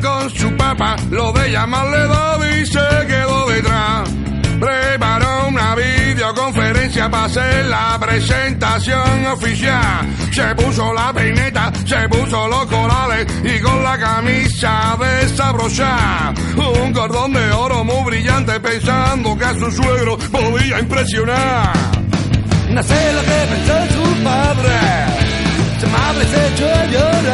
con su papá, lo de llamarle Daddy se quedó detrás. Preparó una videoconferencia para hacer la presentación oficial. Se puso la peineta, se puso los corales y con la camisa desabrochada. Un cordón de oro muy brillante pensando que a su suegro podía impresionar. Nace lo que pensó su padre, su madre se echó a llorar.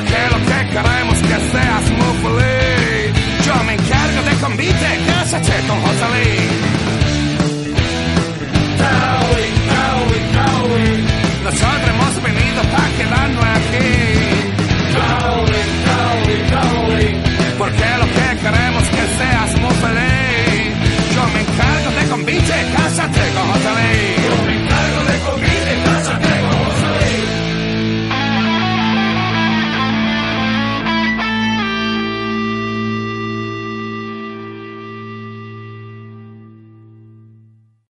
porque lo que queremos